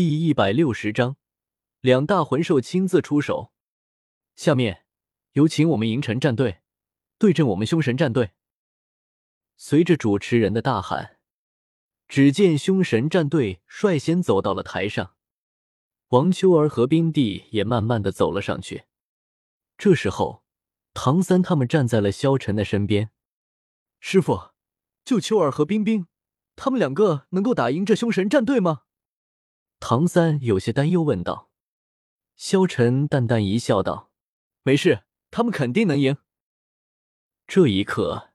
第一百六十章，两大魂兽亲自出手。下面有请我们银尘战队对阵我们凶神战队。随着主持人的大喊，只见凶神战队率先走到了台上，王秋儿和冰帝也慢慢的走了上去。这时候，唐三他们站在了萧晨的身边。师傅，就秋儿和冰冰，他们两个能够打赢这凶神战队吗？唐三有些担忧问道。萧晨淡淡一笑，道：“没事，他们肯定能赢。”这一刻，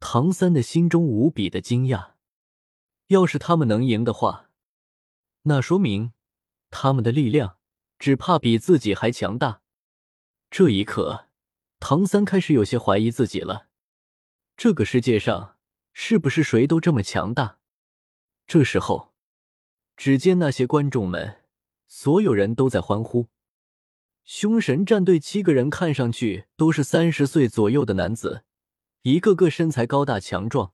唐三的心中无比的惊讶。要是他们能赢的话，那说明他们的力量只怕比自己还强大。这一刻，唐三开始有些怀疑自己了。这个世界上是不是谁都这么强大？这时候。只见那些观众们，所有人都在欢呼。凶神战队七个人看上去都是三十岁左右的男子，一个个身材高大强壮，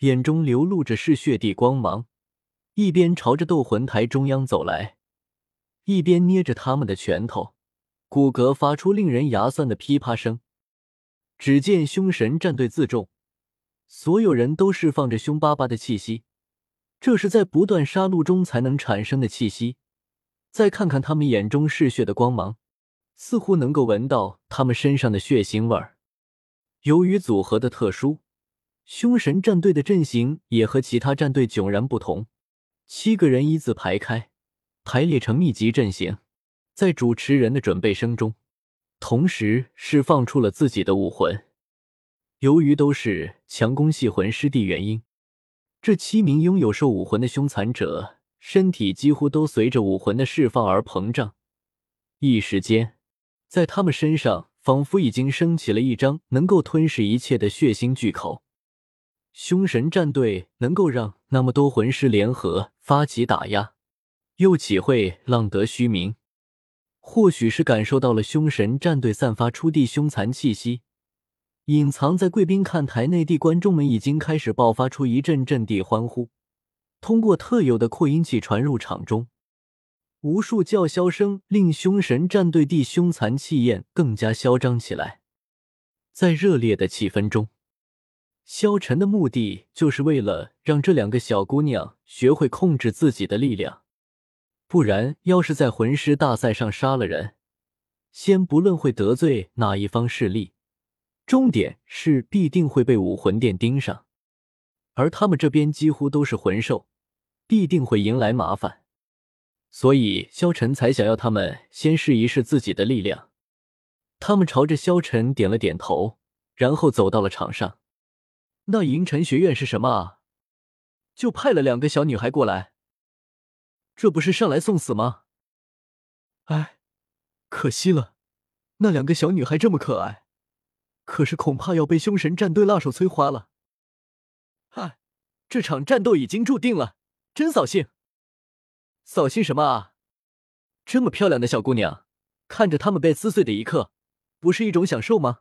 眼中流露着嗜血地光芒，一边朝着斗魂台中央走来，一边捏着他们的拳头，骨骼发出令人牙酸的噼啪声。只见凶神战队自重，所有人都释放着凶巴巴的气息。这是在不断杀戮中才能产生的气息。再看看他们眼中嗜血的光芒，似乎能够闻到他们身上的血腥味儿。由于组合的特殊，凶神战队的阵型也和其他战队迥然不同。七个人一字排开，排列成密集阵型，在主持人的准备声中，同时释放出了自己的武魂。由于都是强攻系魂师的原因。这七名拥有兽武魂的凶残者，身体几乎都随着武魂的释放而膨胀。一时间，在他们身上仿佛已经升起了一张能够吞噬一切的血腥巨口。凶神战队能够让那么多魂师联合发起打压，又岂会浪得虚名？或许是感受到了凶神战队散发出的凶残气息。隐藏在贵宾看台内的观众们已经开始爆发出一阵阵地欢呼，通过特有的扩音器传入场中，无数叫嚣声令凶神战队的凶残气焰更加嚣张起来。在热烈的气氛中，萧晨的目的就是为了让这两个小姑娘学会控制自己的力量，不然，要是在魂师大赛上杀了人，先不论会得罪哪一方势力。重点是必定会被武魂殿盯上，而他们这边几乎都是魂兽，必定会迎来麻烦，所以萧晨才想要他们先试一试自己的力量。他们朝着萧晨点了点头，然后走到了场上。那银尘学院是什么啊？就派了两个小女孩过来，这不是上来送死吗？哎，可惜了，那两个小女孩这么可爱。可是恐怕要被凶神战队辣手摧花了。嗨，这场战斗已经注定了，真扫兴！扫兴什么啊？这么漂亮的小姑娘，看着她们被撕碎的一刻，不是一种享受吗？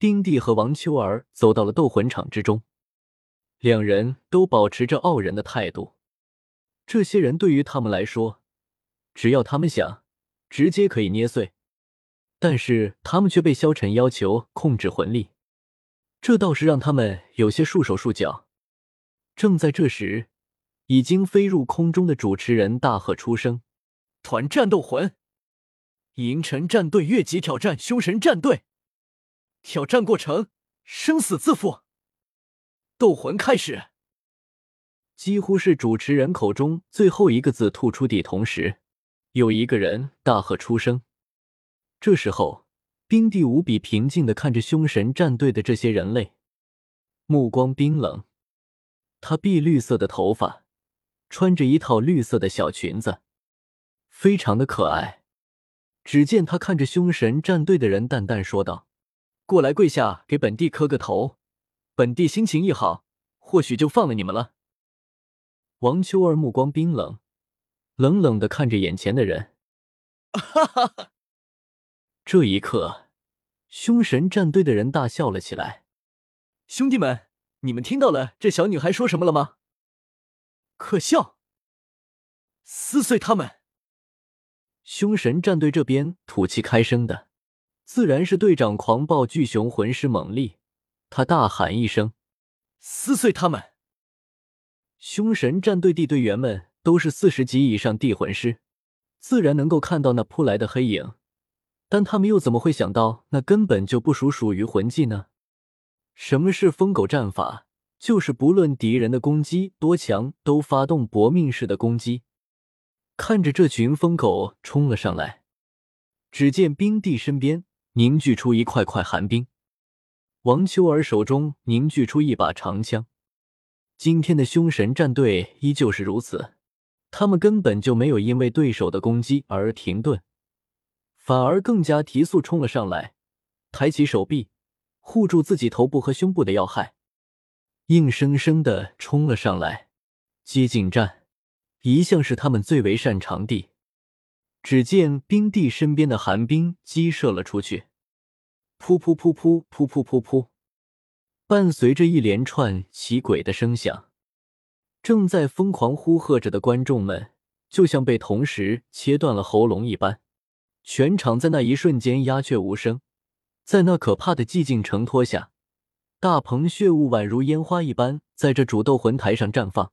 丁帝和王秋儿走到了斗魂场之中，两人都保持着傲人的态度。这些人对于他们来说，只要他们想，直接可以捏碎。但是他们却被萧晨要求控制魂力，这倒是让他们有些束手束脚。正在这时，已经飞入空中的主持人大喝出声：“团战斗魂，银尘战队越级挑战凶神战队，挑战过程生死自负，斗魂开始！”几乎是主持人口中最后一个字吐出的同时，有一个人大喝出声。这时候，冰帝无比平静的看着凶神战队的这些人类，目光冰冷。他碧绿色的头发，穿着一套绿色的小裙子，非常的可爱。只见他看着凶神战队的人，淡淡说道：“过来跪下，给本帝磕个头。本帝心情一好，或许就放了你们了。”王秋儿目光冰冷，冷冷的看着眼前的人，哈哈哈。这一刻，凶神战队的人大笑了起来。兄弟们，你们听到了这小女孩说什么了吗？可笑！撕碎他们！凶神战队这边吐气开声的，自然是队长狂暴巨熊魂师猛力。他大喊一声：“撕碎他们！”凶神战队地队员们都是四十级以上地魂师，自然能够看到那扑来的黑影，但他们又怎么会想到那根本就不属属于魂技呢？什么是疯狗战法？就是不论敌人的攻击多强，都发动搏命式的攻击。看着这群疯狗冲了上来，只见冰帝身边凝聚出一块块寒冰，王秋儿手中凝聚出一把长枪。今天的凶神战队依旧是如此，他们根本就没有因为对手的攻击而停顿，反而更加提速冲了上来，抬起手臂护住自己头部和胸部的要害，硬生生的冲了上来，接近战。一向是他们最为擅长的。只见冰帝身边的寒冰激射了出去，噗噗噗噗噗噗噗噗，伴随着一连串奇诡的声响，正在疯狂呼喝着的观众们就像被同时切断了喉咙一般，全场在那一瞬间鸦雀无声。在那可怕的寂静承托下，大鹏血雾宛如烟花一般在这主斗魂台上绽放。